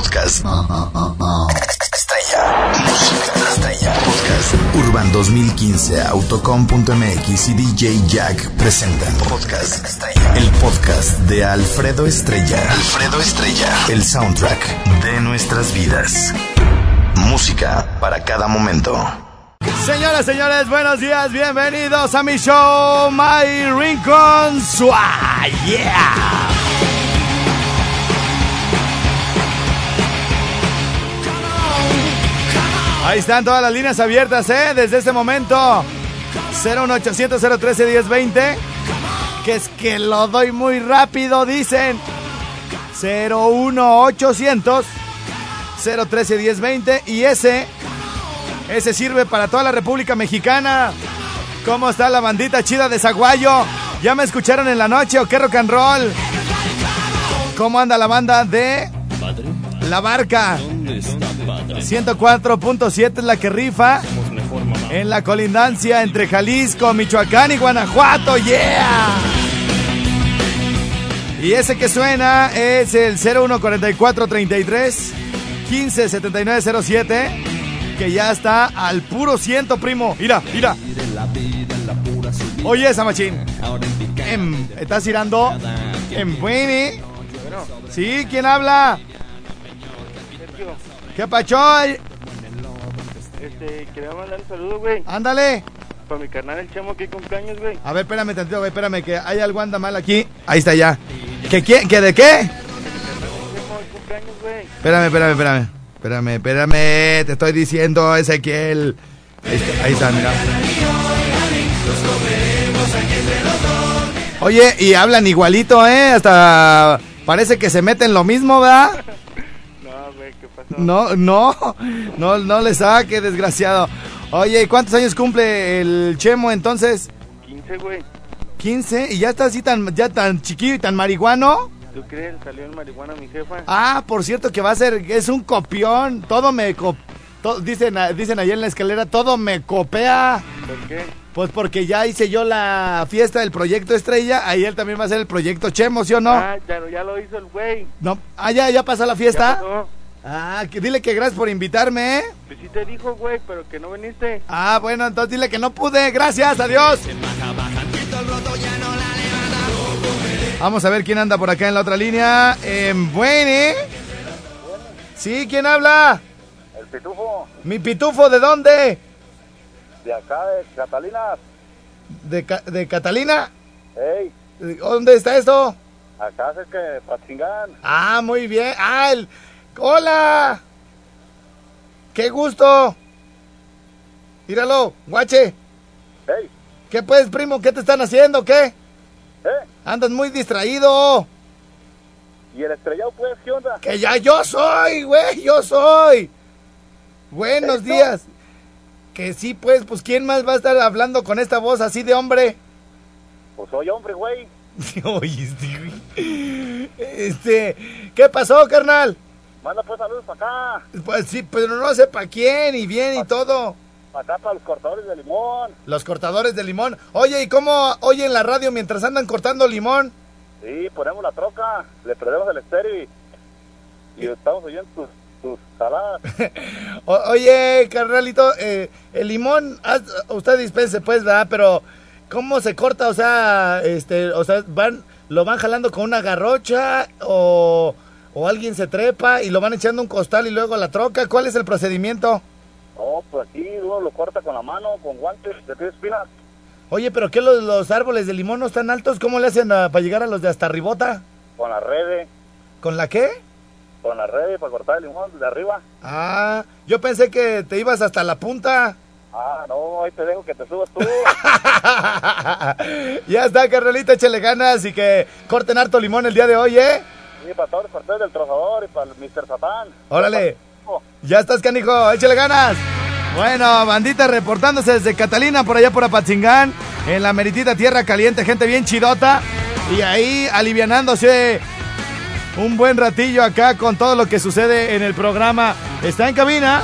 Podcast. Estrella. Música estrella. Podcast. Urban 2015, Autocom.mx y DJ Jack presentan Podcast Estrella. El podcast de Alfredo Estrella. Alfredo Estrella. El soundtrack de nuestras vidas. Música para cada momento. Señoras, señores, buenos días, bienvenidos a mi show, My Rincon Swag, yeah. Ahí están todas las líneas abiertas, ¿eh? Desde este momento, 01800 013 1020 que es que lo doy muy rápido, dicen. 01800 013 1020 y ese ese sirve para toda la República Mexicana. ¿Cómo está la bandita chida de Zaguayo? ¿Ya me escucharon en la noche o qué rock and roll? ¿Cómo anda la banda de La Barca? 104.7 es la que rifa en la colindancia entre Jalisco, Michoacán y Guanajuato. ¡Yeah! Y ese que suena es el 014433 157907 que ya está al puro ciento, primo. Mira, mira. Oye, Samachín. Em, ¿Estás girando? En Bueni. Sí, ¿quién habla? ¿Qué pacho? Este, quería mandar un saludo, güey. Ándale. Para mi carnal el chamo que cumpleaños, güey. A ver, espérame tantito, güey, espérame, que hay algo anda mal aquí. Ahí está ya. ¿Qué, qué, qué de qué? Espérame, espérame, espérame. Espérame, espérame, te estoy diciendo, Ezequiel. Ahí está, ahí está, mira. Oye, y hablan igualito, ¿eh? Hasta parece que se meten lo mismo, ¿verdad? No, no, no, no le saque, desgraciado. Oye, ¿y cuántos años cumple el Chemo entonces? 15, güey. 15 y ya está así tan, ya tan chiquillo y tan marihuano. ¿Tú crees? Salió en marihuana mi jefa. Ah, por cierto que va a ser, es un copión, todo me co- to- dicen, dicen allá en la escalera, todo me copea. ¿Por qué? Pues porque ya hice yo la fiesta del proyecto Estrella, ahí él también va a hacer el proyecto Chemo, ¿sí o no? Ah, ya, ya lo hizo el güey. No, ah, ya, ya pasó la ¿Ya fiesta. pasó? Ah, que dile que gracias por invitarme, ¿eh? Pues sí te dijo, güey, pero que no viniste. Ah, bueno, entonces dile que no pude, gracias, adiós. Vamos a ver quién anda por acá en la otra línea. En Buene. Sí, ¿quién habla? El pitufo Mi pitufo, ¿de dónde? de acá de Catalina. ¿De, Ca- de Catalina? Ey, ¿Dónde está esto? acá cerca de Patzingán. Ah, muy bien. Ah, el... ¡Hola! ¡Qué gusto! Míralo, guache. Ey, ¿Qué pues, primo? ¿Qué te están haciendo? ¿Qué? eh, Andas muy distraído. y el estrellado pues, ¿qué onda? Que ya yo soy, güey, yo soy. Buenos ¿Esto? días. Que sí, pues, pues, ¿quién más va a estar hablando con esta voz así de hombre? Pues soy hombre, güey. Oye, este, güey. Este, ¿qué pasó, carnal? Manda pues saludos para acá, Pues sí, pero no sé para quién y bien y todo. para acá para los cortadores de limón. Los cortadores de limón. Oye, ¿y cómo oyen la radio mientras andan cortando limón? Sí, ponemos la troca, le prendemos el estéreo y, y estamos oyendo tus, tus saladas. O- oye, carnalito, eh, el limón, haz- usted dispense, pues, ¿verdad? Pero, ¿cómo se corta? O sea, este, o sea, van, lo van jalando con una garrocha o, o alguien se trepa y lo van echando a un costal y luego a la troca. ¿Cuál es el procedimiento? No, pues aquí uno lo corta con la mano, con guantes de tres espinas. Oye, ¿pero qué los, los árboles de limón no están altos? ¿Cómo le hacen ah, para llegar a los de hasta arribota? Con la red, ¿Con la qué? con la red para cortar el limón de arriba. Ah, yo pensé que te ibas hasta la punta. Ah, no, ahí te dejo que te subas tú. ya está, carnalito, échale ganas y que corten harto limón el día de hoy, ¿eh? Sí, para todos los cortadores del trozador y para el Mr. Satán. Órale. Ya estás, canijo, échale ganas. Bueno, bandita reportándose desde Catalina, por allá por Apatzingán, en la meritita tierra caliente, gente bien chidota. Y ahí alivianándose un buen ratillo acá con todo lo que sucede en el programa. Está en cabina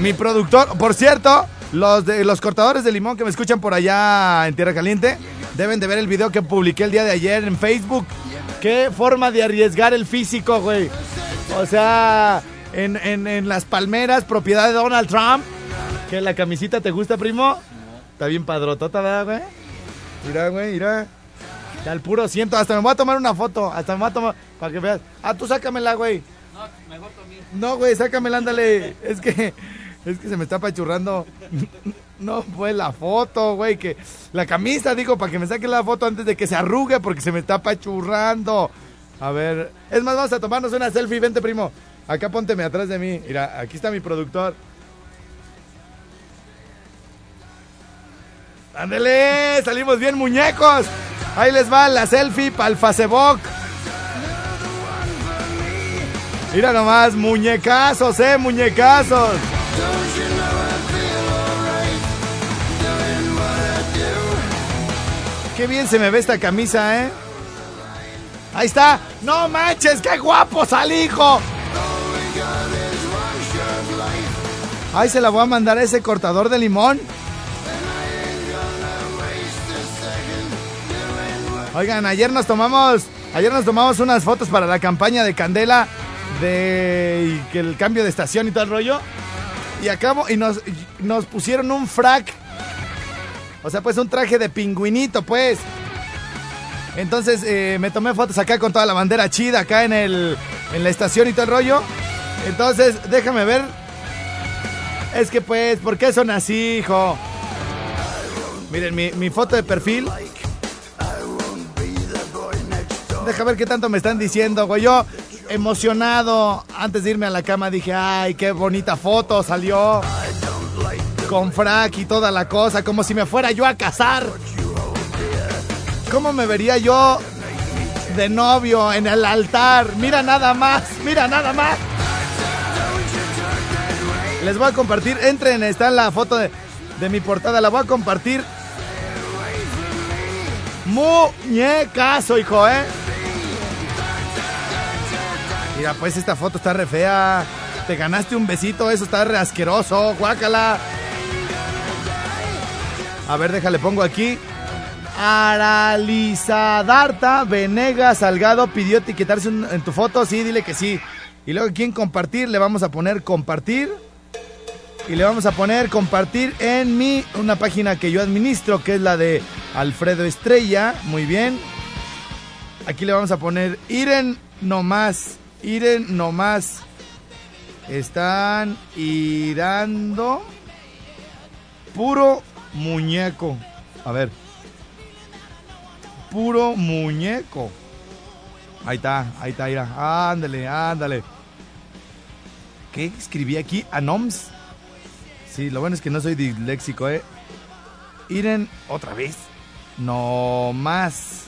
mi productor. Por cierto, los, de, los cortadores de limón que me escuchan por allá en Tierra Caliente deben de ver el video que publiqué el día de ayer en Facebook. Qué forma de arriesgar el físico, güey. O sea, en, en, en Las Palmeras, propiedad de Donald Trump. ¿Que la camisita te gusta, primo? Está bien padrotota, ¿verdad, güey? Mira, güey, mira. Al puro siento. Hasta me voy a tomar una foto. Hasta me voy a tomar. Para que veas. Ah, tú sácamela, güey. No, mejor conmigo. No, güey, sácamela, ándale. Es que. Es que se me está apachurrando. No fue la foto, güey. Que la camisa, digo, para que me saque la foto antes de que se arrugue porque se me está apachurrando. A ver. Es más, vamos a tomarnos una selfie. Vente, primo. Acá pónteme atrás de mí. Mira, aquí está mi productor. Ándele, salimos bien muñecos. Ahí les va la selfie para el Facebook. Mira nomás, muñecazos, eh, muñecazos. Qué bien se me ve esta camisa, eh. Ahí está. No manches, qué guapo salí, hijo. Ahí se la voy a mandar a ese cortador de limón. Oigan, ayer nos tomamos, ayer nos tomamos unas fotos para la campaña de Candela de que el cambio de estación y todo el rollo. Y acabo y nos, nos pusieron un frac. O sea, pues un traje de pingüinito, pues. Entonces eh, me tomé fotos acá con toda la bandera chida acá en el en la estación y todo el rollo. Entonces, déjame ver. Es que pues, ¿por qué son así, hijo? Miren, mi, mi foto de perfil Deja ver qué tanto me están diciendo, güey. Yo, emocionado, antes de irme a la cama, dije, ay, qué bonita foto salió. Con frac y toda la cosa, como si me fuera yo a casar. ¿Cómo me vería yo de novio en el altar? Mira nada más, mira nada más. Les voy a compartir, entren, está la foto de, de mi portada, la voy a compartir. Muñecazo, hijo, ¿eh? Mira, pues esta foto está re fea. Te ganaste un besito, eso está re asqueroso. Guácala. A ver, déjale, pongo aquí. Aralizadarta Venegas Salgado pidió etiquetarse en tu foto. Sí, dile que sí. Y luego, ¿quién compartir? Le vamos a poner compartir. Y le vamos a poner compartir en mi, una página que yo administro, que es la de Alfredo Estrella. Muy bien. Aquí le vamos a poner Iren nomás. Iren nomás. Están irando. Puro muñeco. A ver. Puro muñeco. Ahí está, ahí está, mira. Ándale, ándale. ¿Qué escribí aquí? Anoms. Sí, lo bueno es que no soy disléxico, ¿eh? Iren otra vez. No más.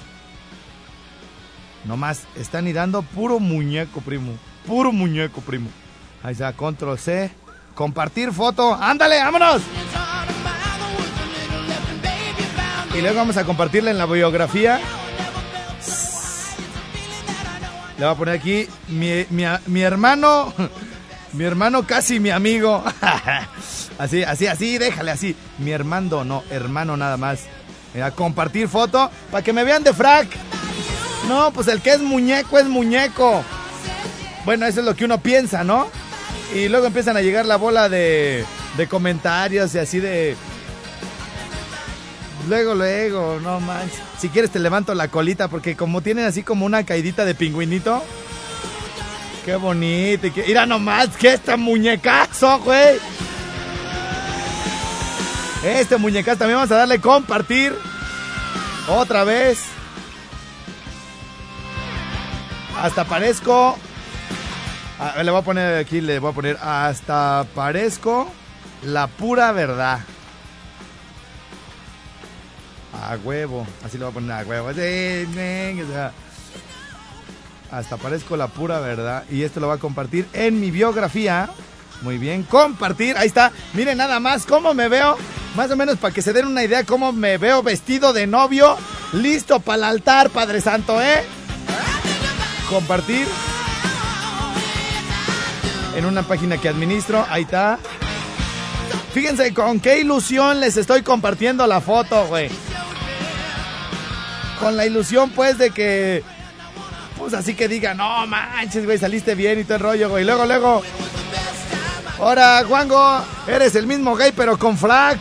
No más. Están irando puro muñeco, primo. Puro muñeco, primo. Ahí está, control C. Compartir foto. Ándale, vámonos. Y luego vamos a compartirla en la biografía. Le voy a poner aquí mi, mi, mi hermano. Mi hermano casi mi amigo. así, así, así, déjale así. Mi hermano, no, hermano nada más. Mira, compartir foto para que me vean de frac. No, pues el que es muñeco es muñeco. Bueno, eso es lo que uno piensa, ¿no? Y luego empiezan a llegar la bola de, comentarios y así de... Luego, luego, no manches. Si quieres te levanto la colita porque como tienen así como una caidita de pingüinito. Qué bonito. Y qué... Mira nomás que este muñecazo, güey. Este muñecazo también vamos a darle compartir. Otra vez. Hasta parezco. Le voy a poner aquí, le voy a poner hasta parezco la pura verdad. A huevo. Así le voy a poner a huevo. Hasta parezco la pura verdad. Y esto lo voy a compartir en mi biografía. Muy bien, compartir. Ahí está. Miren nada más cómo me veo. Más o menos para que se den una idea cómo me veo vestido de novio. Listo para el altar, Padre Santo, ¿eh? Compartir. En una página que administro. Ahí está. Fíjense con qué ilusión les estoy compartiendo la foto, güey. Con la ilusión, pues, de que Pues así que diga, no manches, güey, saliste bien y todo el rollo, güey. Luego, luego. Ahora, Juango, eres el mismo gay, pero con frac.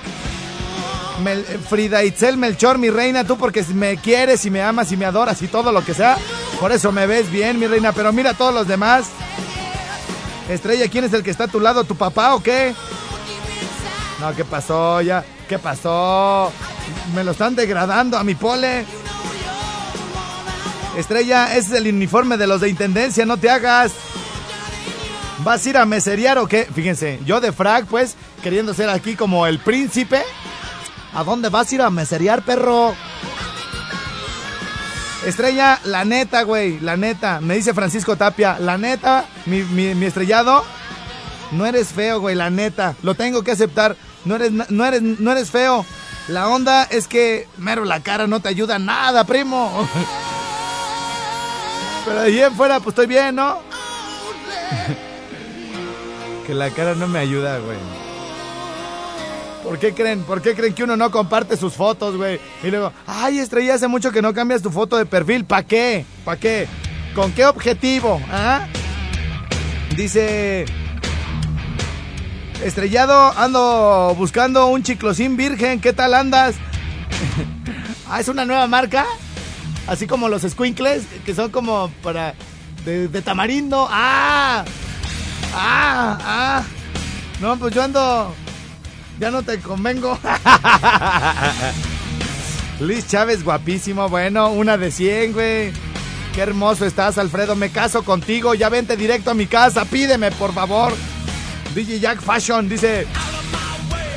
Frida Itzel Melchor, mi reina, tú porque me quieres y me amas y me adoras y todo lo que sea. Por eso me ves bien, mi reina. Pero mira a todos los demás. Estrella, ¿quién es el que está a tu lado? ¿Tu papá o qué? No, ¿qué pasó ya? ¿Qué pasó? Me lo están degradando a mi pole. Estrella, ese es el uniforme de los de intendencia, no te hagas. ¿Vas a ir a meserear o qué? Fíjense, yo de frag, pues, queriendo ser aquí como el príncipe. ¿A dónde vas a ir a meserear, perro? Estrella, la neta, güey, la neta. Me dice Francisco Tapia, la neta, mi, mi, estrellado, no eres feo, güey, la neta. Lo tengo que aceptar. No eres, no eres, no eres feo. La onda es que, mero, la cara no te ayuda nada, primo. Pero ahí en fuera, pues estoy bien, ¿no? que la cara no me ayuda, güey. ¿Por qué creen? ¿Por qué creen que uno no comparte sus fotos, güey? Y luego, ay, Estrella, hace mucho que no cambias tu foto de perfil. ¿Para qué? ¿Para qué? ¿Con qué objetivo? ¿Ah? Dice... Estrellado, ando buscando un chiclosín virgen. ¿Qué tal andas? ah, es una nueva marca. Así como los squinkles, que son como para... De, de tamarindo. ¡Ah! ¡Ah! ¡Ah! No, pues yo ando ya no te convengo. Luis Chávez, guapísimo. Bueno, una de 100, güey. Qué hermoso estás, Alfredo. Me caso contigo. Ya vente directo a mi casa. Pídeme, por favor. DJ Jack Fashion dice: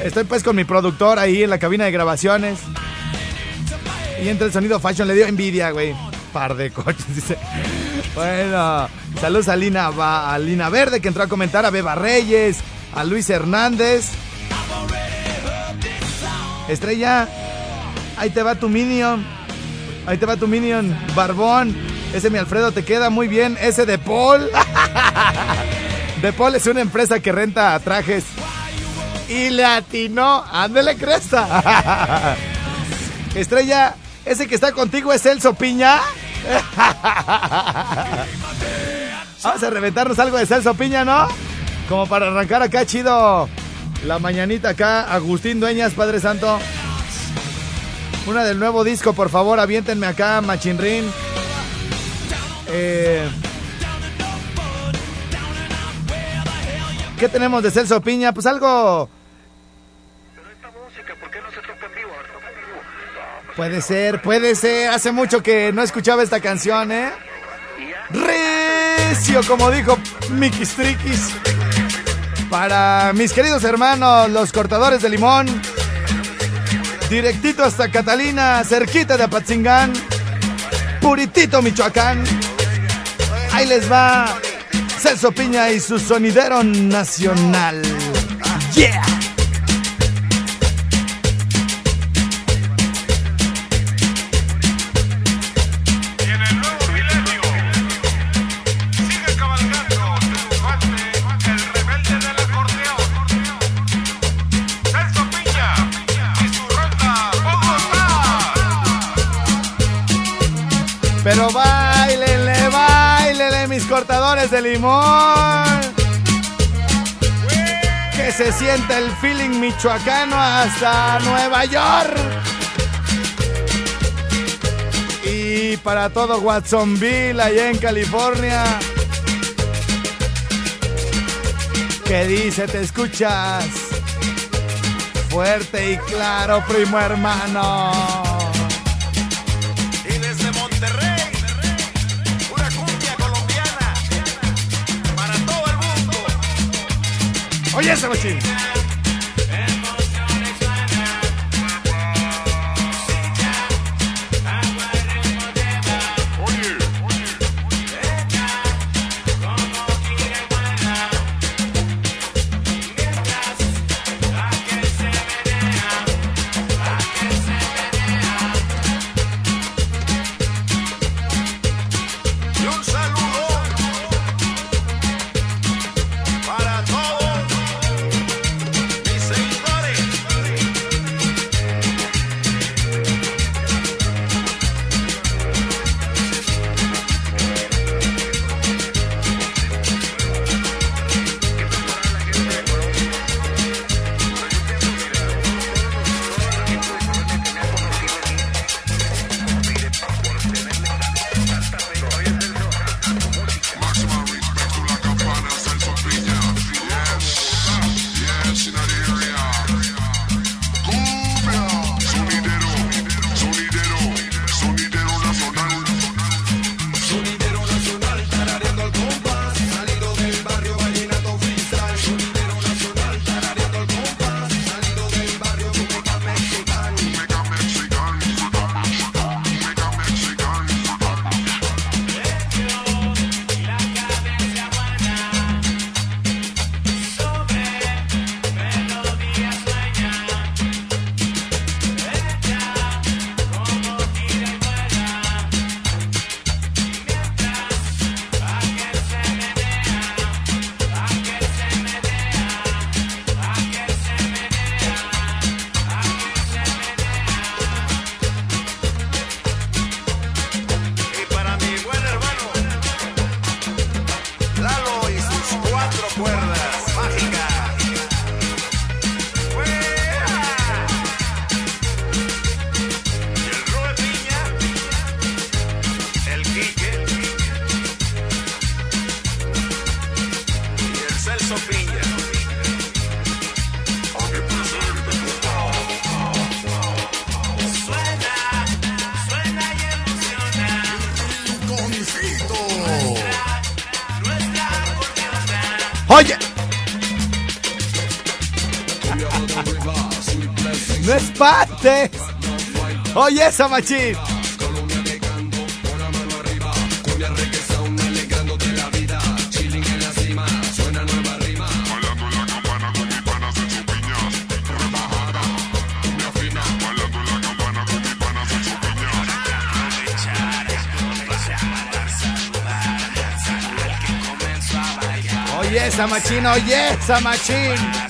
Estoy pues con mi productor ahí en la cabina de grabaciones. Y entre el sonido Fashion le dio envidia, güey. Par de coches, dice. Bueno, saludos a Lina, a Lina Verde que entró a comentar, a Beba Reyes, a Luis Hernández. Estrella, ahí te va tu minion. Ahí te va tu minion, Barbón. Ese mi Alfredo te queda muy bien. Ese de Paul. de Paul es una empresa que renta trajes. Y le atinó. Ándele cresta. Estrella, ese que está contigo es Celso Piña. Vamos a reventarnos algo de Celso Piña, ¿no? Como para arrancar acá chido la mañanita acá, Agustín Dueñas, Padre Santo. Una del nuevo disco, por favor, aviéntenme acá, Machinrin. Eh, ¿Qué tenemos de Celso Piña? Pues algo. Puede ser, puede ser. Hace mucho que no escuchaba esta canción, ¿eh? Recio, como dijo Mickey Strikis. Para mis queridos hermanos, los cortadores de limón. Directito hasta Catalina, cerquita de Apatzingán. Puritito, Michoacán. Ahí les va Celso Piña y su sonidero nacional. Yeah. Cortadores de limón. Que se sienta el feeling michoacano hasta Nueva York. Y para todo Watsonville, allá en California. ¿Qué dice? ¿Te escuchas? Fuerte y claro, primo hermano. Oye ese machín. Espantes. Oye, esa machín. Oye, esa machín, oye, esa machín.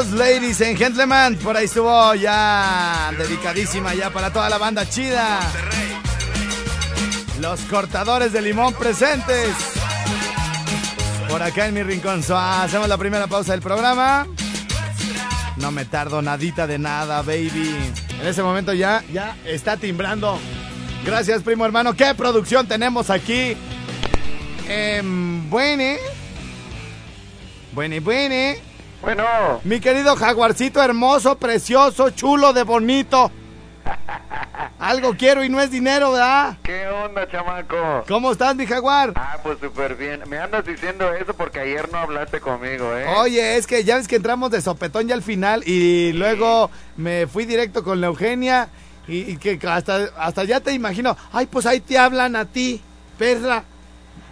Vientos, ladies and gentlemen. Por ahí estuvo ya dedicadísima ya para toda la banda chida. Los cortadores de limón presentes. Por acá en mi rincón. Hacemos la primera pausa del programa. No me tardo nadita de nada, baby. En ese momento ya, ya está timbrando. Gracias, primo hermano. ¿Qué producción tenemos aquí? Em, buene. Buene, buene. Bueno, Mi querido jaguarcito hermoso, precioso, chulo, de bonito. Algo quiero y no es dinero, ¿verdad? ¿qué onda, chamaco? ¿Cómo estás, mi jaguar? Ah, pues súper bien. Me andas diciendo eso porque ayer no hablaste conmigo, ¿eh? Oye, es que ya ves que entramos de sopetón ya al final y luego me fui directo con la Eugenia y, y que hasta, hasta ya te imagino, ay, pues ahí te hablan a ti, perra.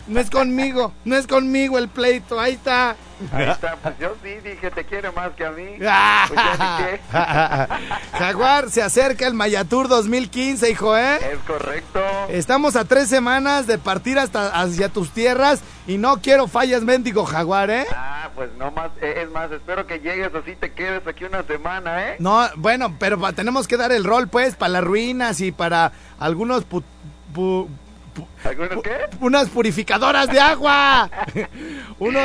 No es conmigo, no es conmigo el pleito, ahí está. Ahí está, pues yo sí dije, te quiero más que a mí. Pues ya ni. Jaguar, se acerca el Mayatur 2015, hijo, ¿eh? Es correcto. Estamos a tres semanas de partir hasta hacia tus tierras y no quiero fallas, mendigo Jaguar, ¿eh? Ah, pues no más, eh, es más, espero que llegues así te quedes aquí una semana, ¿eh? No, bueno, pero tenemos que dar el rol, pues, para las ruinas y para algunos pu- pu- ¿Algunos qué? unas purificadoras de agua. Uno,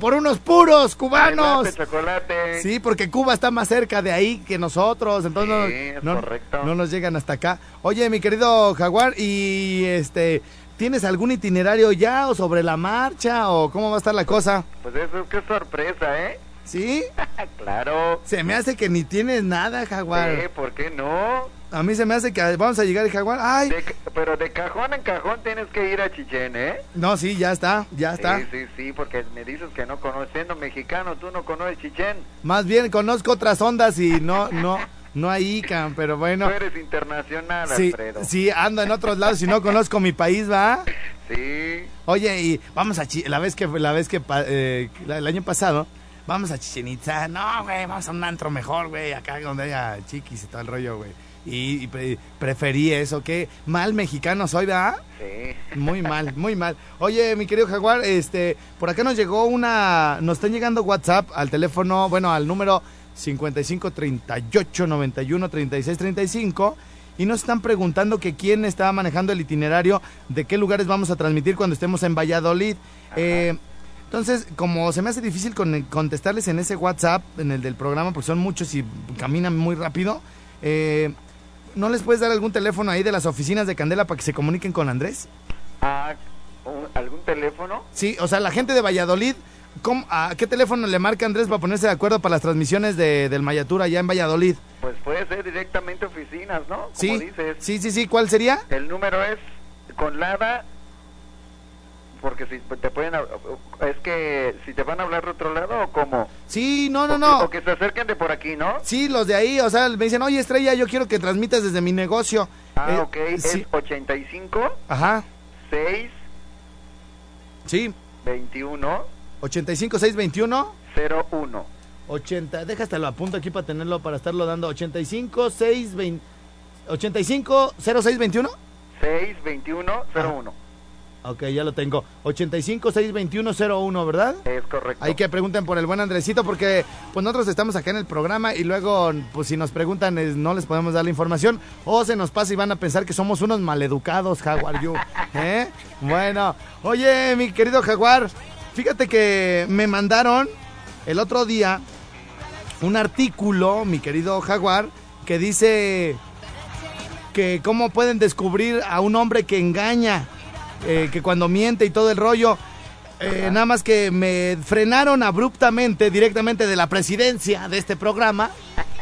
por unos puros cubanos. Chocolate, chocolate. Sí, porque Cuba está más cerca de ahí que nosotros, entonces Sí, es no, correcto. no nos llegan hasta acá. Oye, mi querido Jaguar, y este, ¿tienes algún itinerario ya o sobre la marcha o cómo va a estar la cosa? Pues eso es que sorpresa, ¿eh? ¿Sí? claro. Se me hace que ni tienes nada, Jaguar. Eh, ¿Por qué no? A mí se me hace que vamos a llegar el Jaguar. Ay, De pero de cajón en cajón tienes que ir a Chichén, ¿eh? no, sí, ya está, ya está. Sí, sí, sí, porque me dices que no conoces, siendo mexicano, tú no conoces Chichén. Más bien conozco otras ondas y no, no, no hay ICAM, pero bueno. Tú eres internacional, Sí, Alfredo. sí, ando en otros lados y no conozco mi país, ¿va? Sí. Oye, y vamos a Chi- la vez que la vez que eh, el año pasado vamos a Chichen Itza. No, güey, vamos a un antro mejor, güey, acá donde haya chiquis y todo el rollo, güey. Y, y pre- preferí eso, qué mal mexicano soy, ¿verdad? Sí. Muy mal, muy mal. Oye, mi querido Jaguar, este, por acá nos llegó una, nos están llegando WhatsApp al teléfono, bueno, al número 55 38 91 36 35 y nos están preguntando que quién está manejando el itinerario de qué lugares vamos a transmitir cuando estemos en Valladolid. Eh, entonces, como se me hace difícil con- contestarles en ese WhatsApp, en el del programa, porque son muchos y caminan muy rápido, eh, ¿no les puedes dar algún teléfono ahí de las oficinas de Candela para que se comuniquen con Andrés? Ah, ¿Algún teléfono? Sí, o sea, la gente de Valladolid, ¿cómo- ¿a qué teléfono le marca Andrés para ponerse de acuerdo para las transmisiones de, del Mayatur allá en Valladolid? Pues puede ser directamente oficinas, ¿no? Como Sí, dices. sí, sí, sí, ¿cuál sería? El número es con Lada, porque si te pueden, es que si te van a hablar de otro lado o cómo. Sí, no, no, O- no. O que se acerquen de por aquí, ¿no? Sí, los de ahí, o sea, me dicen, oye, Estrella, yo quiero que transmitas desde mi negocio. Ah, Eh, ok, Sí, es 85 ajá, 6 sí, 21 85 621 01. 80, déjastelo apunto aquí para tenerlo, para estarlo dando, 85 6 20, 85 06 21 6 21 01. Ok, ya lo tengo. 85-621-01, ¿verdad? Es correcto. Hay que pregunten por el buen Andresito porque pues nosotros estamos acá en el programa y luego pues si nos preguntan es- no les podemos dar la información o se nos pasa y van a pensar que somos unos maleducados, Jaguar you. ¿Eh? Bueno, oye mi querido Jaguar, fíjate que me mandaron el otro día un artículo, mi querido Jaguar, que dice que cómo pueden descubrir a un hombre que engaña, eh, que cuando miente y todo el rollo. Eh, nada más que me frenaron abruptamente directamente de la presidencia de este programa.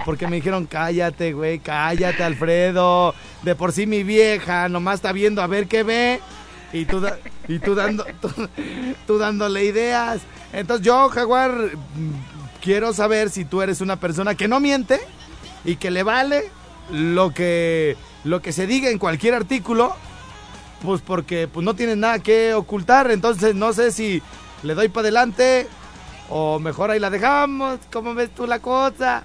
Porque me dijeron, cállate, güey, cállate, Alfredo. De por sí mi vieja nomás está viendo a ver qué ve. Y tú, da- y tú, dando, tú, tú dándole ideas. Entonces yo, Jaguar, quiero saber si tú eres una persona que no miente y que le vale lo que, lo que se diga en cualquier artículo pues porque pues no tienes nada que ocultar, entonces no sé si le doy para adelante o mejor ahí la dejamos, ¿cómo ves tú la cosa?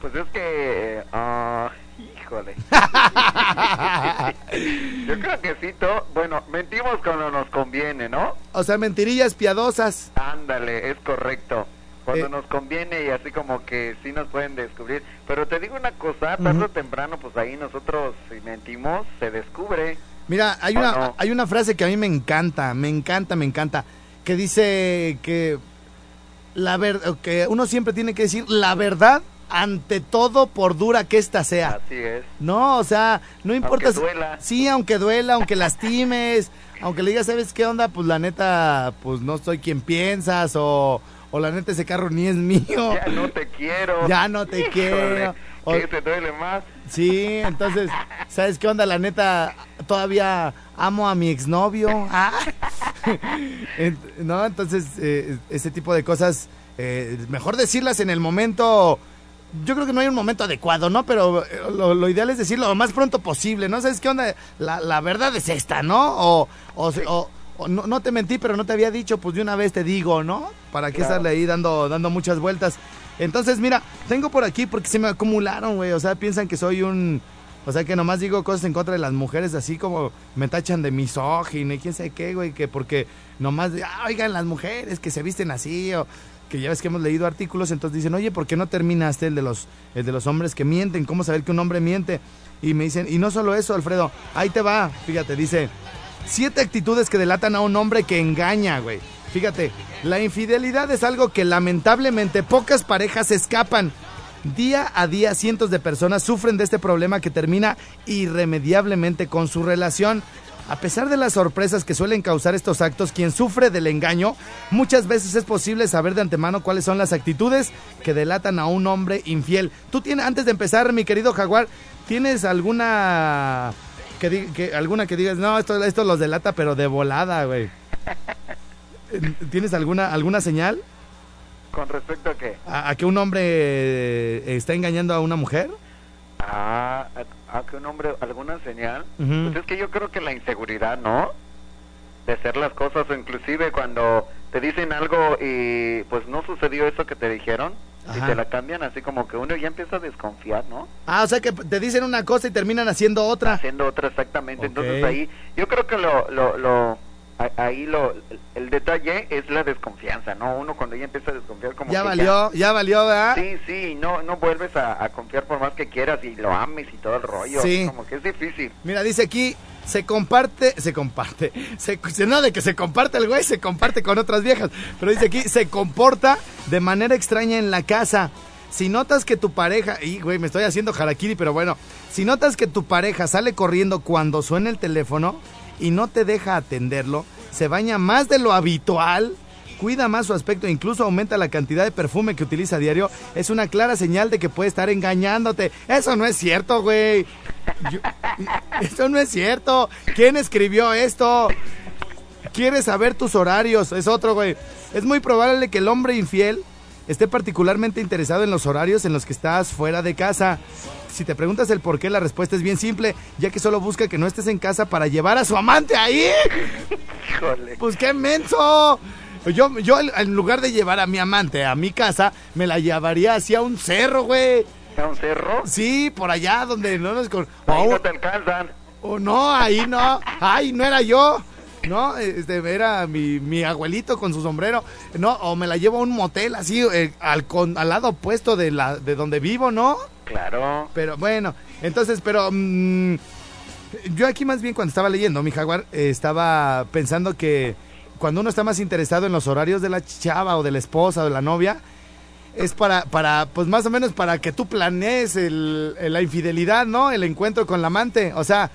Pues es que... ah, híjole. Yo creo que sí, to- bueno, mentimos cuando nos conviene, ¿no? o sea, mentirillas piadosas. Ándale, es correcto. Cuando Eh. nos conviene y así como que sí nos pueden descubrir. Pero te digo una cosa, tarde o temprano, pues ahí nosotros si mentimos, se descubre. Mira, hay ¿O una, hay una frase que a mí me encanta, me encanta, me encanta, que dice que la ver, que uno siempre tiene que decir la verdad ante todo por dura que ésta sea. Así es. No, o sea, no importa. si- duela. Sí, aunque duela, aunque lastimes, aunque le digas, ¿sabes qué onda? Pues la neta, pues no soy quien piensas, o, o la neta ese carro ni es mío. Ya no te quiero. Ya no te Híjole, quiero. O- ¿Qué te duele más? Sí, entonces, ¿sabes qué onda? La neta, todavía amo a mi exnovio. Ah. No, entonces, eh, ese tipo de cosas, eh, mejor decirlas en el momento. Yo creo que no hay un momento adecuado, ¿no? Pero eh, lo, lo ideal es decirlo lo más pronto posible, ¿no? ¿Sabes qué onda? La, la verdad es esta, ¿no? O- o no, no te mentí, pero no te había dicho, pues de una vez te digo, ¿no? ¿Para qué Claro. estarle ahí dando, dando muchas vueltas? Entonces, mira, tengo por aquí porque se me acumularon, güey. O sea, piensan que soy un. O sea, que nomás digo cosas en contra de las mujeres, así como me tachan de misógino y quién sabe qué, güey. Que porque nomás, ah, oigan, las mujeres que se visten así, o que ya ves que hemos leído artículos, entonces dicen, oye, ¿por qué no terminaste el de los, el de los hombres que mienten? ¿Cómo saber que un hombre miente? Y me dicen, y no solo eso, Alfredo, ahí te va, fíjate, dice, Siete actitudes que delatan a un hombre que engaña, güey. Fíjate, la infidelidad es algo que lamentablemente pocas parejas escapan. Día a día cientos de personas sufren de este problema que termina irremediablemente con su relación. A pesar de las sorpresas que suelen causar estos actos, quien sufre del engaño, muchas veces es posible saber de antemano cuáles son las actitudes que delatan a un hombre infiel. Tú tienes, antes de empezar, mi querido Jaguar, ¿tienes alguna que, di- que alguna que digas, no, esto, esto los delata, pero de volada, güey? ¿Tienes alguna, alguna señal ¿Con respecto a qué? a, a que un hombre eh, está engañando a una mujer? Ah, a, a que un hombre, alguna señal. Pues es que yo creo que la inseguridad, ¿no? De hacer las cosas, o inclusive cuando te dicen algo y pues no sucedió eso que te dijeron, y Ajá. te la cambian así como que uno ya empieza a desconfiar, ¿no? Ah, o sea que te dicen una cosa y terminan haciendo otra. Haciendo otra exactamente. Entonces ahí, yo creo que lo, lo, lo, ahí lo, el detalle es la desconfianza, ¿no? Uno cuando ya empieza a desconfiar como Ya que valió, ya valió, ¿verdad? Sí, sí, no, no vuelves a, a confiar por más que quieras y lo ames y todo el rollo. Sí. Como que es difícil. Mira, dice aquí, se comparte, se comparte, se, no de que se comparte el güey, se comparte con otras viejas, pero dice aquí, se comporta de manera extraña en la casa. Si notas que tu pareja, y güey, me estoy haciendo harakiri, pero bueno, si notas que tu pareja sale corriendo cuando suena el teléfono y no te deja atenderlo, se baña más de lo habitual, cuida más su aspecto incluso aumenta la cantidad de perfume que utiliza a diario, es una clara señal de que puede estar engañándote. Eso no es cierto, güey. Yo- eso no es cierto. ¿Quién escribió esto? ¿Quieres saber tus horarios? Es otro, güey. Es muy probable que el hombre infiel esté particularmente interesado en los horarios en los que estás fuera de casa. Si te preguntas el por qué, la respuesta es bien simple, ya que solo busca que no estés en casa para llevar a su amante ahí. Híjole. Pues qué menso. Yo, yo en lugar de llevar a mi amante a mi casa, me la llevaría hacia un cerro, güey. ¿A un cerro? Sí, por allá donde no nos... con- Ahí no te alcanzan. Oh, no, ahí no. Ay, no era yo. ¿no? Este, era mi, mi abuelito con su sombrero, ¿no? O me la llevo a un motel así, eh, al, con, al lado opuesto de, la, de donde vivo, ¿no? Claro. Pero bueno, entonces, pero mm, yo aquí más bien cuando estaba leyendo, mi jaguar, eh, estaba pensando que cuando uno está más interesado en los horarios de la chava o de la esposa o de la novia, es para, para, pues más o menos para que tú planees el, la infidelidad, ¿no? El encuentro con la amante. O sea,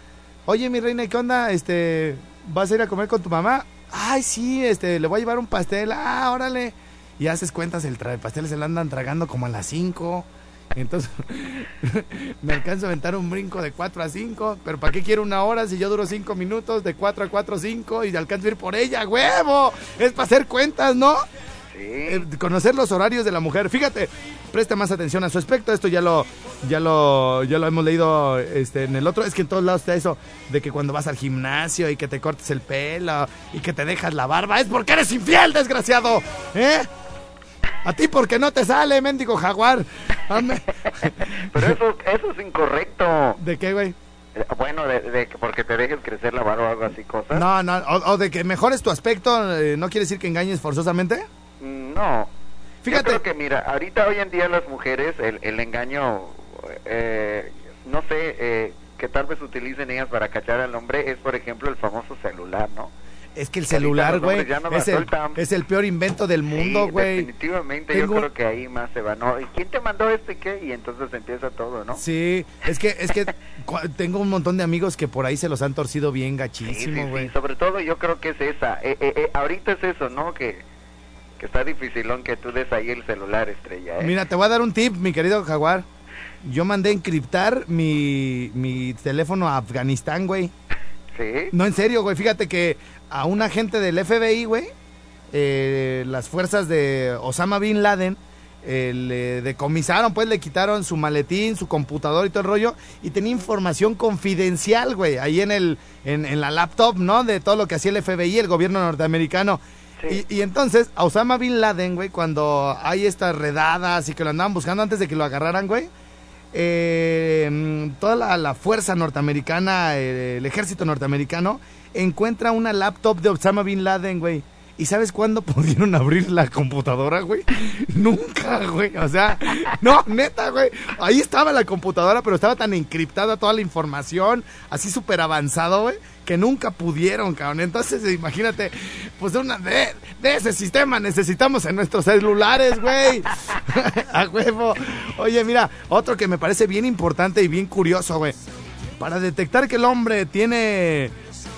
oye, mi reina, ¿qué onda? Este, ¿vas a ir a comer con tu mamá? Ay, sí, este, le voy a llevar un pastel. Ah, órale. Y haces cuentas, el pastel se lo andan tragando como a las 5. Entonces, me alcanzo a aventar un brinco de 4 a 5. Pero ¿para qué quiero una hora si yo duro 5 minutos de 4 a 4 5 y alcanzo a ir por ella? ¡Huevo! Es para hacer cuentas, ¿no? Sí. Eh, conocer los horarios de la mujer. Fíjate, presta más atención a su aspecto. Esto ya lo, ya lo, ya lo hemos leído este, en el otro. Es que en todos lados está eso de que cuando vas al gimnasio y que te cortes el pelo y que te dejas la barba es porque eres infiel, desgraciado. ¿Eh? A ti porque no te sale, mendigo jaguar. Pero eso, eso es incorrecto. ¿De qué, güey? Eh, Bueno, de, de que porque te dejes crecer la barba o algo así, cosas. No, no, o, o de que mejores tu aspecto, eh, ¿no quiere decir que engañes forzosamente? No. Fíjate. Yo creo que, mira, ahorita hoy en día las mujeres, el, el engaño, eh, no sé, eh, que tal vez utilicen ellas para cachar al hombre, es por ejemplo el famoso celular, ¿no? Es que el celular, güey, no es, el, es el peor invento del mundo, Sí, güey. definitivamente, Tengo- yo creo que ahí más se va, ¿no? ¿Y quién te mandó este qué? Y entonces empieza todo, ¿no? Sí, es que, es que tengo un montón de amigos que por ahí se los han torcido bien Sí, sí, gachísimo, sí, güey. sobre todo yo creo que es esa. Eh, eh, eh, ahorita es eso, ¿no? Que, que está dificilón que tú des ahí el celular, estrella, ¿eh? Mira, te voy a dar un tip, mi querido Jaguar. Yo mandé a encriptar mi, mi teléfono a Afganistán, güey. Sí. No, en serio, güey. Fíjate que a un agente del FBI, güey, eh, las fuerzas de Osama Bin Laden eh, le decomisaron, pues le quitaron su maletín, su computador y todo el rollo. Y tenía información confidencial, güey, ahí en, el, en, en la laptop, ¿no? De todo lo que hacía el FBI, el gobierno norteamericano. Y, y entonces, a Osama Bin Laden, güey, cuando hay estas redadas y que lo andaban buscando antes de que lo agarraran, güey, eh, toda la, fuerza norteamericana, el ejército norteamericano, encuentra una laptop de Osama Bin Laden, güey. ¿Y sabes cuándo pudieron abrir la computadora, güey? Nunca, güey. O sea, no, neta, güey. Ahí estaba la computadora, pero estaba tan encriptada toda la información, así súper avanzado, güey, que nunca pudieron, cabrón. Entonces, imagínate, pues una, de, de ese sistema necesitamos en nuestros celulares, güey. A huevo. Oye, mira, otro que me parece bien importante y bien curioso, güey. Para detectar que el hombre tiene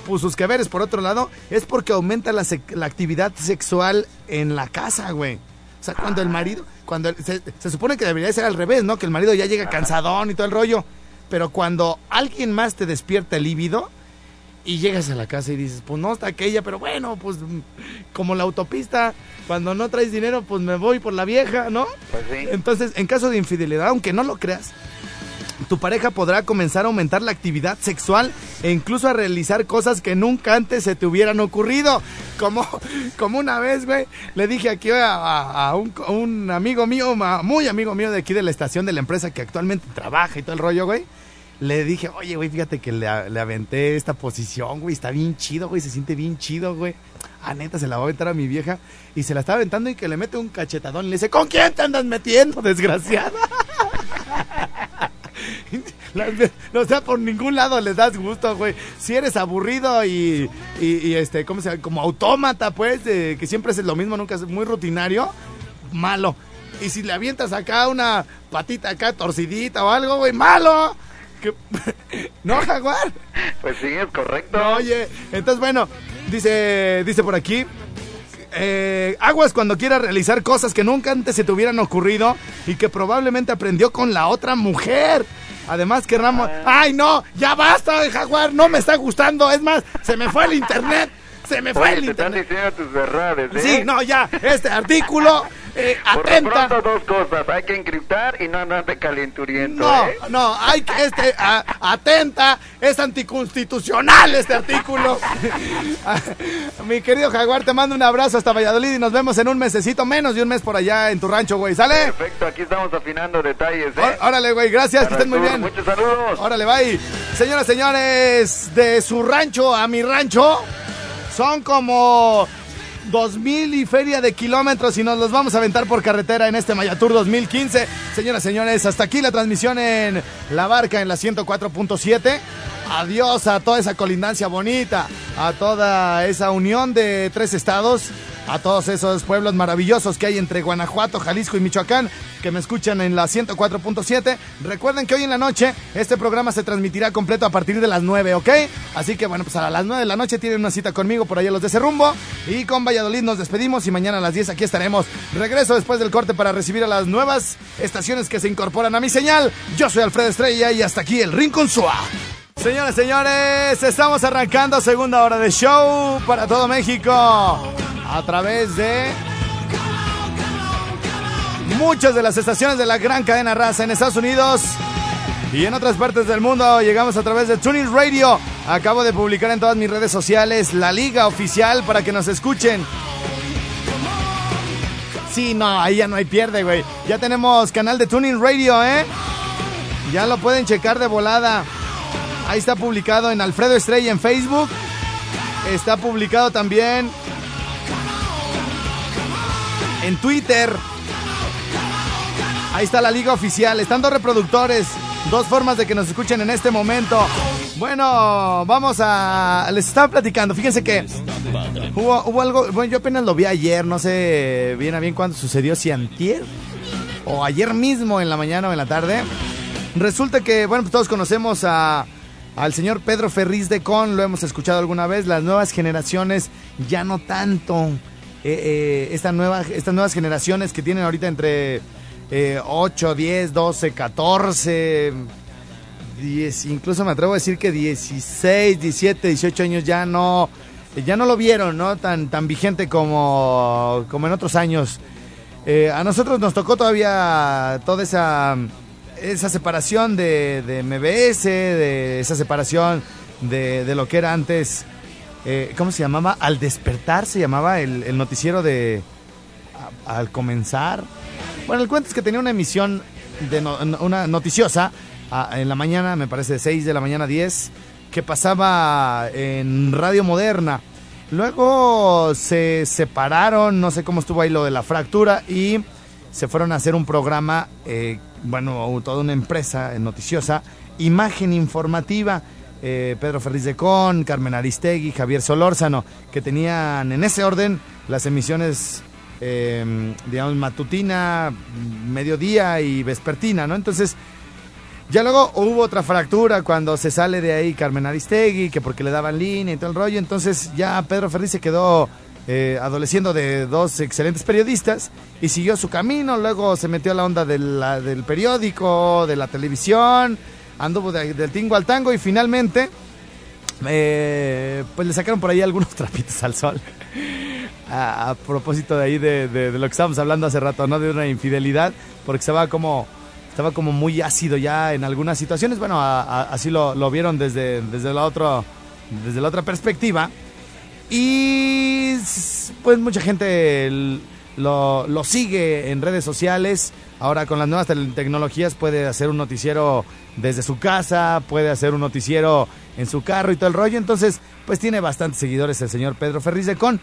pues, sus que veres por otro lado, es porque aumenta la, la actividad sexual en la casa, güey. O sea, cuando el marido, cuando el- se, se supone que debería ser al revés, ¿no? Que el marido ya llega cansadón y todo el rollo. Pero cuando alguien más te despierta el líbido y llegas a la casa y dices, pues no está aquella, pero bueno, pues como la autopista, cuando no traes dinero, pues me voy por la vieja, ¿no? Pues sí. Entonces, en caso de infidelidad, aunque no lo creas, tu pareja podrá comenzar a aumentar la actividad sexual e incluso a realizar cosas que nunca antes se te hubieran ocurrido. Como, como una vez, güey, le dije aquí a, a- a un, un amigo mío, muy amigo mío de aquí de la estación de la empresa que actualmente trabaja y todo el rollo, güey. Le dije, oye, güey, fíjate que le, le aventé esta posición, güey, está bien chido, güey, se siente bien chido, güey. Ah, neta, se la va a aventar a mi vieja. Y se la está aventando y que le mete un cachetadón y le dice, ¿con quién te andas metiendo, desgraciada? Las ve- o sea, por ningún lado les das gusto, güey. Si eres aburrido y, y, y, este, ¿cómo se llama? Como autómata, pues, de que siempre es lo mismo, nunca es muy rutinario, malo. Y si le avientas acá una patita acá torcidita o algo, güey, malo. ¿No, Jaguar? Pues sí, es correcto. No, oye, entonces bueno, dice, dice por aquí. Eh, aguas cuando quiera realizar cosas que nunca antes se te hubieran ocurrido y que probablemente aprendió con la otra mujer. Además que Ramos... ¡Ay, no! ¡Ya basta, Jaguar! ¡No me está gustando! Es más, se me fue el internet. Se me fue Oye, el te están internet. diciendo tus verdades, ¿eh? Sí, no, ya. Este artículo eh, Por lo atenta. pronto, dos cosas. Hay que encriptar y no andarte calenturiento, No, ¿eh? no, hay que, este, a- atenta, es anticonstitucional este artículo. Mi querido Jaguar, te mando un abrazo hasta Valladolid y nos vemos en un mesecito, menos de un mes por allá en tu rancho, güey, ¿sale? Perfecto, aquí estamos afinando detalles, ¿eh? Órale, güey, gracias, que estén muy bien. Muchos saludos. Órale, bye. Señoras, señores, de su rancho a mi rancho. Son como 2000 y feria de kilómetros y nos los vamos a aventar por carretera en este Mayatur 2015. Señoras, señores, hasta aquí la transmisión en La Barca en la 104.7. Adiós a toda esa colindancia bonita, a toda esa unión de tres estados a todos esos pueblos maravillosos que hay entre Guanajuato, Jalisco y Michoacán que me escuchan en la 104.7. Recuerden que hoy en la noche este programa se transmitirá completo a partir de las 9, ¿ok? Así que bueno, pues a las 9 de la noche tienen una cita conmigo por allá los de ese rumbo. Y con Valladolid nos despedimos y mañana a las 10 aquí estaremos. Regreso después del corte para recibir a las nuevas estaciones que se incorporan a mi señal. Yo soy Alfredo Estrella y hasta aquí el Rincón Suá. Señoras, señores, estamos arrancando segunda hora de show para todo México a través de muchas de las estaciones de la gran cadena raza en Estados Unidos y en otras partes del mundo. Llegamos a través de Tuning Radio. Acabo de publicar en todas mis redes sociales la liga oficial para que nos escuchen. Sí, no, ahí ya no hay pierde, güey. Ya tenemos canal de Tuning Radio, ¿eh? Ya lo pueden checar de volada. Ahí está publicado en Alfredo Estrella en Facebook. Está publicado también en Twitter. Ahí está la liga oficial. Están dos reproductores. Dos formas de que nos escuchen en este momento. Bueno, vamos a... Les estaba platicando. Fíjense que hubo, hubo algo... Bueno, yo apenas lo vi ayer. No sé bien a bien cuándo sucedió. Si antier o ayer mismo en la mañana o en la tarde. Resulta que, bueno, pues todos conocemos a al señor Pedro Ferriz de Con, lo hemos escuchado alguna vez, las nuevas generaciones ya no tanto. Eh, eh, nueva, estas nuevas generaciones que tienen ahorita entre 8, 10, 12, 14, 10, incluso me atrevo a decir que 16, 17, 18 años ya no, ya no lo vieron, ¿no? Tan, tan vigente como, como en otros años. Eh, a nosotros nos tocó todavía toda esa esa separación de, de MBS, de esa separación de, lo que era antes, eh, ¿cómo se llamaba? Al despertar se llamaba el, el noticiero de... al comenzar. Bueno, el cuento es que tenía una emisión de una noticiosa en la mañana, me parece de 6 de la mañana a 10, que pasaba en Radio Moderna. Luego se separaron, no sé cómo estuvo ahí lo de la fractura y se fueron a hacer un programa eh, bueno, toda una empresa noticiosa, Imagen Informativa, eh, Pedro Ferriz de Con, Carmen Aristegui, Javier Solórzano, que tenían en ese orden las emisiones, eh, digamos, matutina, mediodía y vespertina, ¿no? Entonces, ya luego hubo otra fractura cuando se sale de ahí Carmen Aristegui, que porque le daban línea y todo el rollo, entonces ya Pedro Ferriz se quedó eh, adoleciendo de dos excelentes periodistas y siguió su camino. Luego se metió a la onda del periódico, de la televisión, anduvo del tingo al tango y finalmente, eh, pues le sacaron por ahí algunos trapitos al sol. a, propósito de ahí de, lo que estábamos hablando hace rato, ¿no? De una infidelidad, porque estaba como estaba como muy ácido ya en algunas situaciones. Bueno, así lo, lo, vieron desde, desde, la otro, desde la otra perspectiva. Y pues mucha gente lo, lo, sigue en redes sociales. Ahora con las nuevas tecnologías puede hacer un noticiero desde su casa, puede hacer un noticiero en su carro y todo el rollo. Entonces, pues tiene bastantes seguidores el señor Pedro Ferriz de Con.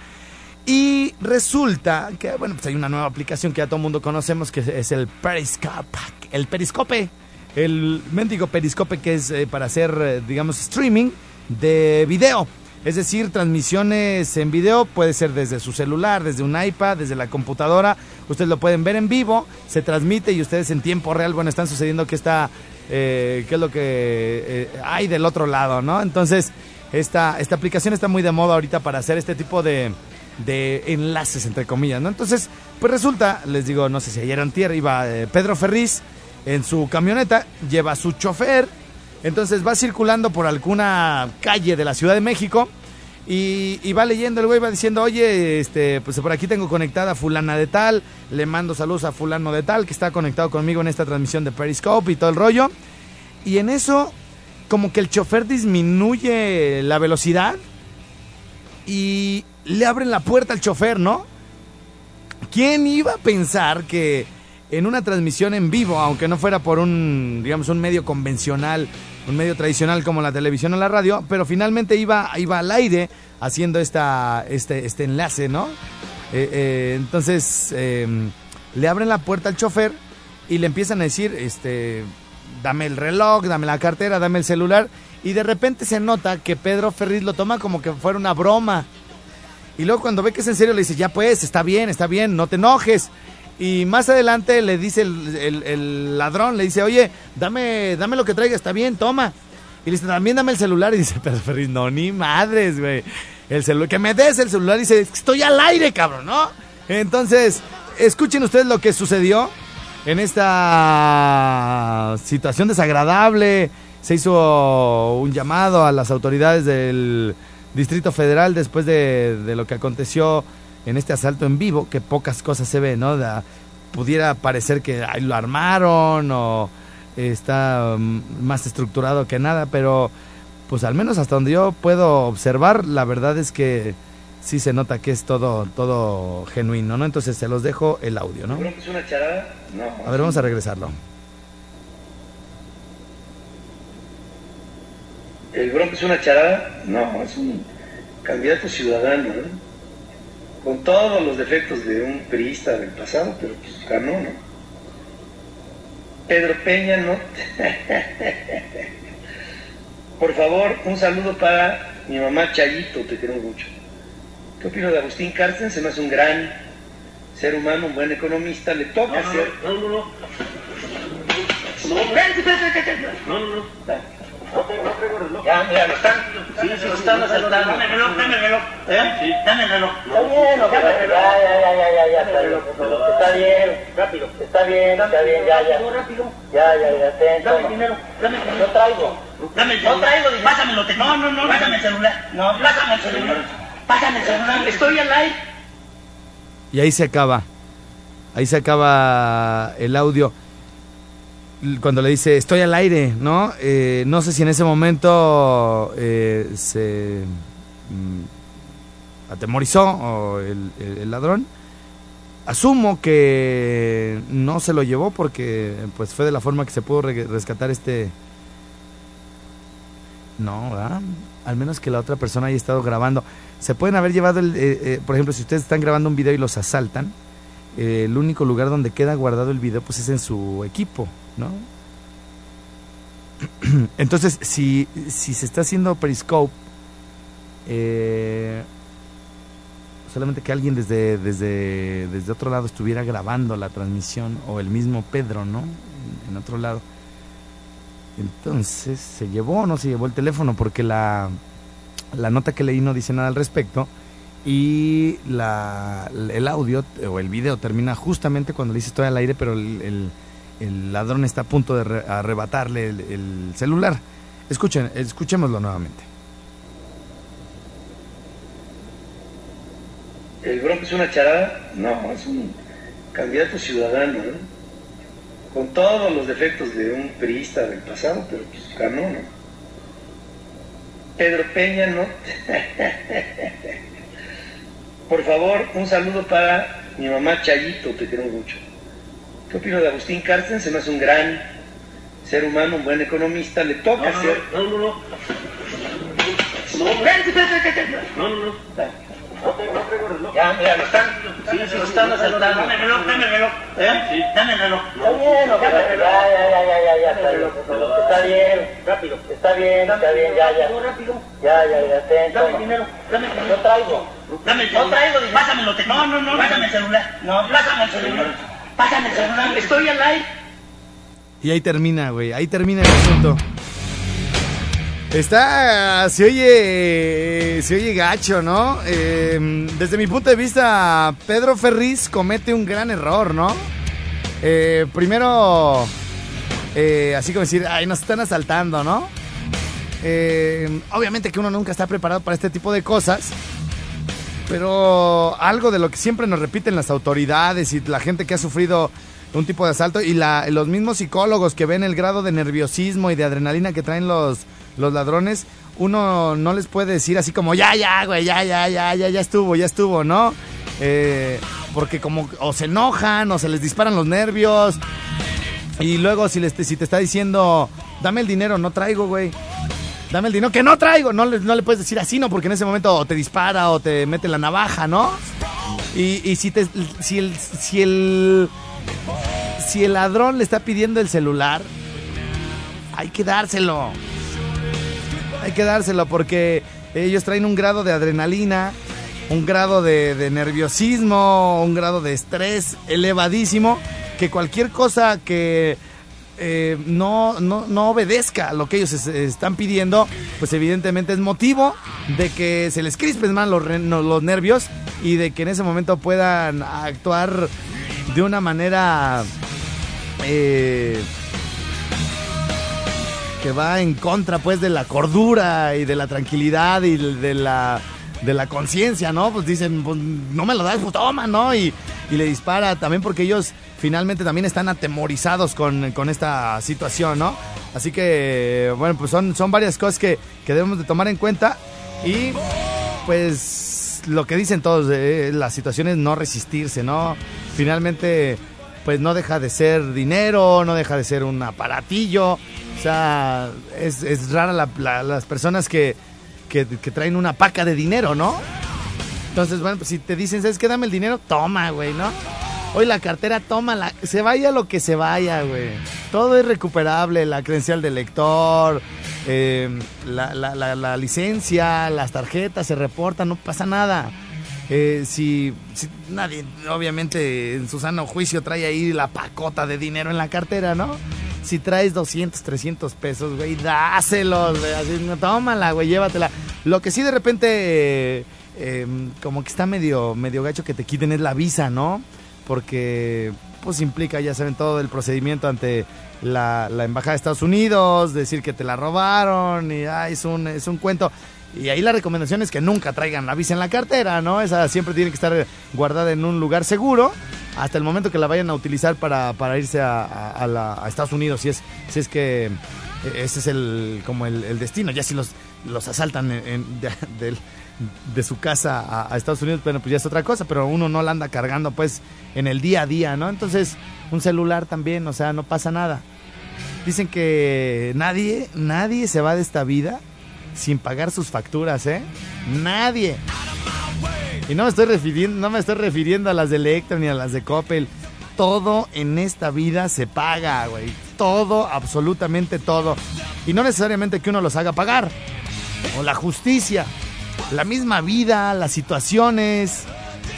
Y resulta que, bueno, pues hay una nueva aplicación que ya todo el mundo conocemos que es el Periscope. El Periscope. El mendigo Periscope que es eh, para hacer, eh, digamos, streaming de video. Es decir, transmisiones en video puede ser desde su celular, desde un iPad, desde la computadora. Ustedes lo pueden ver en vivo, se transmite y ustedes en tiempo real, bueno, están sucediendo que está, eh, qué es lo que eh, hay del otro lado, ¿no? Entonces, esta, esta aplicación está muy de moda ahorita para hacer este tipo de, de enlaces, entre comillas, ¿no? Entonces, pues resulta, les digo, no sé si ayer en tierra iba eh, Pedro Ferriz en su camioneta, lleva a su chofer entonces va circulando por alguna calle de la Ciudad de México y, va leyendo el güey, va diciendo, oye, este, pues por aquí tengo conectada a fulana de tal, le mando saludos a fulano de tal, que está conectado conmigo en esta transmisión de Periscope y todo el rollo. Y en eso, como que el chofer disminuye la velocidad y le abren la puerta al chofer, ¿no? ¿Quién iba a pensar que en una transmisión en vivo, aunque no fuera por un, digamos, un medio convencional un medio tradicional como la televisión o la radio, pero finalmente iba, iba al aire haciendo esta, este, este enlace, ¿no? Eh, eh, entonces eh, le abren la puerta al chofer y le empiezan a decir, este, dame el reloj, dame la cartera, dame el celular. Y de repente se nota que Pedro Ferriz lo toma como que fuera una broma. Y luego cuando ve que es en serio le dice, ya pues, está bien, está bien, no te enojes. Y más adelante le dice el, el- ladrón, le dice, oye, dame, dame lo que traiga, está bien, toma. Y le dice, también dame el celular. Y dice, Pedro Ferriz, no, ni madres, güey. El celular, que me des el celular. Y dice, estoy al aire, cabrón, ¿no? Entonces, escuchen ustedes lo que sucedió en esta situación desagradable. Se hizo un llamado a las autoridades del Distrito Federal después de, de lo que aconteció en este asalto en vivo, que pocas cosas se ven, ¿no? Pudiera parecer que ahí lo armaron o está mm, más estructurado que nada, pero pues al menos hasta donde yo puedo observar, la verdad es que sí se nota que es todo, todo genuino, ¿no? Entonces se los dejo el audio, ¿no? ¿Creo que es una charada? No. A ver, vamos a regresarlo. ¿El Bronco es una charada? No, es un candidato ciudadano, ¿no? Con todos los defectos de un priista del pasado, pero pues ganó, ¿no? Pedro Peña, ¿no? Por favor, un saludo para mi mamá Chayito, te quiero mucho. ¿Qué opino de Agustín Carsten? Se me hace un gran ser humano, un buen economista, le toca ser... No, no, no. No, espérate, espérate, espérate. No, no, no. Ya, mira, lo están, sí, sí, lo están asaltando. Dame el reloj, dame el reloj. ¿Eh? Sí. Dame el reloj. Está bien, ya, ya, ya, ya, ya, está bien. Está bien, rápido. Está bien, está bien, ya, ya. rápido. Ya, ya, ya, ten, Dame el dinero, dame el dinero. No traigo. Dame el No traigo dinero. Pásamelo, te No, no, no, pásame el celular. No, pásame el celular. Pásame el celular. Estoy al aire. Y ahí se acaba. Ahí se acaba el audio. Cuando le dice, estoy al aire, ¿no? Eh, no sé si en ese momento eh, se mm, atemorizó o el, ladrón. Asumo que no se lo llevó porque pues fue de la forma que se pudo re- rescatar este... No. Al menos que la otra persona haya estado grabando. Se pueden haber llevado, el, eh, eh, por ejemplo, si ustedes están grabando un video y los asaltan, eh, el único lugar donde queda guardado el video pues es en su equipo, ¿no? Entonces, si, si se está haciendo Periscope, eh, solamente que alguien desde, desde, desde otro lado estuviera grabando la transmisión, o el mismo Pedro, ¿no? En, otro lado. Entonces, ¿se llevó o no se llevó el teléfono? Porque la, la nota que leí no dice nada al respecto. Y la, el audio o el video termina justamente cuando le dice estoy al aire, pero el, el- ladrón está a punto de re- arrebatarle el, el celular. Escuchen, escuchémoslo nuevamente. ¿El Bronco es una charada? No, es un candidato ciudadano, ¿no? Con todos los defectos de un priista del pasado, pero pues ganó, ¿no? Pedro Peña, ¿no? Por favor, un saludo para mi mamá Chayito, te quiero mucho. ¿Qué opino de Agustín Carsten? Se me hace un gran ser humano, un buen economista, le toca ser... No, no, no. No, espérate, espérate, espérate. No, no, no. Ya, mira, lo están, sí, sí, lo están asaltando. Dame el reloj, dame el reloj. ¿Eh? Sí. Dame el reloj. Está bien, ok, ya, ya, ya, ya, ya, está bien. Está bien, rápido. Está bien, está bien, ya, ya. rápido. Ya, ya, ya, ten, Dame el dinero, dame el dinero. No traigo. Dame el No traigo. Pásamelo, te No, no, no, pásame el celular. No, pásame el celular. Pásame el celular. Estoy al aire. Y ahí termina, güey. Ahí termina el asunto. Está. Se oye. Se oye gacho, ¿no? Eh, desde mi punto de vista, Pedro Ferriz comete un gran error, ¿no? Eh, primero. eh, así como decir, ay, nos están asaltando, ¿no? Eh, obviamente que uno nunca está preparado para este tipo de cosas. Pero algo de lo que siempre nos repiten las autoridades y la gente que ha sufrido un tipo de asalto y la- los mismos psicólogos que ven el grado de nerviosismo y de adrenalina que traen los, los ladrones, uno no les puede decir así como, ya, ya, güey, ya, ya, ya, ya, ya estuvo, ya estuvo, ¿no? Eh, porque como o se enojan o se les disparan los nervios y luego si, les, si te está diciendo dame el dinero, no traigo, güey. Dame el dinero que no traigo. No no le puedes decir así, ¿no? Porque en ese momento o te dispara o te mete la navaja, ¿no? Y, si, te, si, el, si el ladrón le está pidiendo el celular, hay que dárselo. Hay que dárselo porque ellos traen un grado de adrenalina, un grado de, nerviosismo, un grado de estrés elevadísimo, que cualquier cosa que eh, no, no, no obedezca a lo que ellos es- están pidiendo, pues evidentemente es motivo de que se les crispen más los, los nervios y de que en ese momento puedan actuar de una manera eh, que va en contra pues de la cordura y de la tranquilidad y de la de la conciencia, ¿no? Pues dicen, pues no me lo das, pues toma, ¿no? Y, y le dispara también porque ellos finalmente también están atemorizados con, con esta situación, ¿no? Así que, bueno, pues son, son varias cosas que, que debemos de tomar en cuenta y pues lo que dicen todos, eh, la situación es no resistirse, ¿no? Finalmente, pues no deja de ser dinero, no deja de ser un aparatillo, o sea, es, es rara la- la- las personas que, que, traen una paca de dinero, ¿no? Entonces, bueno, pues si te dicen, ¿sabes qué? Dame el dinero, toma, güey, ¿no? Hoy la cartera, tómala. Se vaya lo que se vaya, güey. Todo es recuperable. La credencial del lector, eh, la- la licencia, las tarjetas se reportan, no pasa nada. Eh, si, nadie, obviamente, en su sano juicio trae ahí la pacota de dinero en la cartera, ¿no? Si traes 200, 300 pesos, güey, dáselos, güey. Así, tómala, güey, llévatela. Lo que sí de repente, eh, eh, como que está medio, medio gacho que te quiten es la visa, ¿no? Porque, pues implica, ya saben, todo el procedimiento ante la, la Embajada de Estados Unidos, decir que te la robaron y ah, es, un, es un cuento. Y ahí la recomendación es que nunca traigan la visa en la cartera, ¿no? Esa siempre tiene que estar guardada en un lugar seguro hasta el momento que la vayan a utilizar para, para irse a, a- Estados Unidos, si es, si es que eh, ese es el, como el, destino. Ya si los, los asaltan de, de su casa a Estados Unidos, bueno, pues ya es otra cosa, pero uno no la anda cargando pues en el día a día, ¿no? Entonces, un celular también, o sea, no pasa nada. Dicen que nadie, nadie se va de esta vida sin pagar sus facturas, ¿eh? Nadie. Y no me estoy refiriendo, no me estoy refiriendo a las de Electra ni a las de Coppel. Todo en esta vida se paga, güey. Todo, absolutamente todo. Y no necesariamente que uno los haga pagar. O la justicia. La misma vida, las situaciones.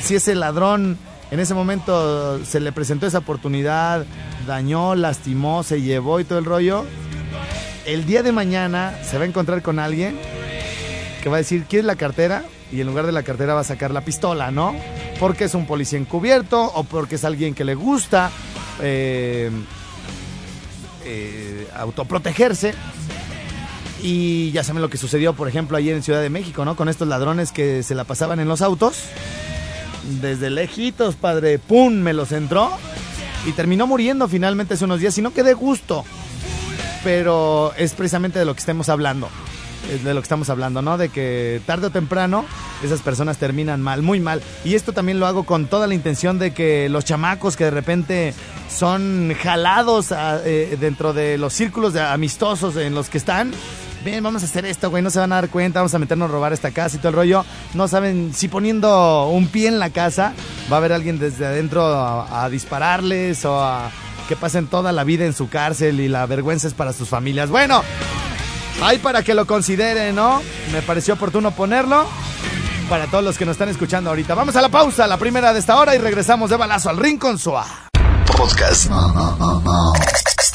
Si ese ladrón en ese momento se le presentó esa oportunidad, dañó, lastimó, se llevó y todo el rollo. El día de mañana se va a encontrar con alguien que va a decir, ¿quieres la cartera? Y en lugar de la cartera va a sacar la pistola, ¿no? Porque es un policía encubierto o porque es alguien que le gusta eh, eh, autoprotegerse. Y ya saben lo que sucedió, por ejemplo, ayer en Ciudad de México, ¿no? Con estos ladrones que se la pasaban en los autos. Desde lejitos, padre, ¡pum! Me los entró. Y terminó muriendo finalmente hace unos días. Y no quedé gusto. Pero es precisamente de lo que estamos hablando. Es de lo que estamos hablando, ¿no? De que tarde o temprano esas personas terminan mal, muy mal. Y esto también lo hago con toda la intención de que los chamacos que de repente son jalados a- eh, dentro de los círculos de amistosos en los que están. Ven, vamos a hacer esto, güey, no se van a dar cuenta, vamos a meternos a robar esta casa y todo el rollo. No saben si poniendo un pie en la casa va a haber alguien desde adentro a, a dispararles o a que pasen toda la vida en su cárcel y la vergüenza es para sus familias. Bueno, Ahí para que lo consideren, ¿no? Me pareció oportuno ponerlo para todos los que nos están escuchando ahorita. Vamos a la pausa, la primera de esta hora, y regresamos de balazo al Rincón Suá. Podcast.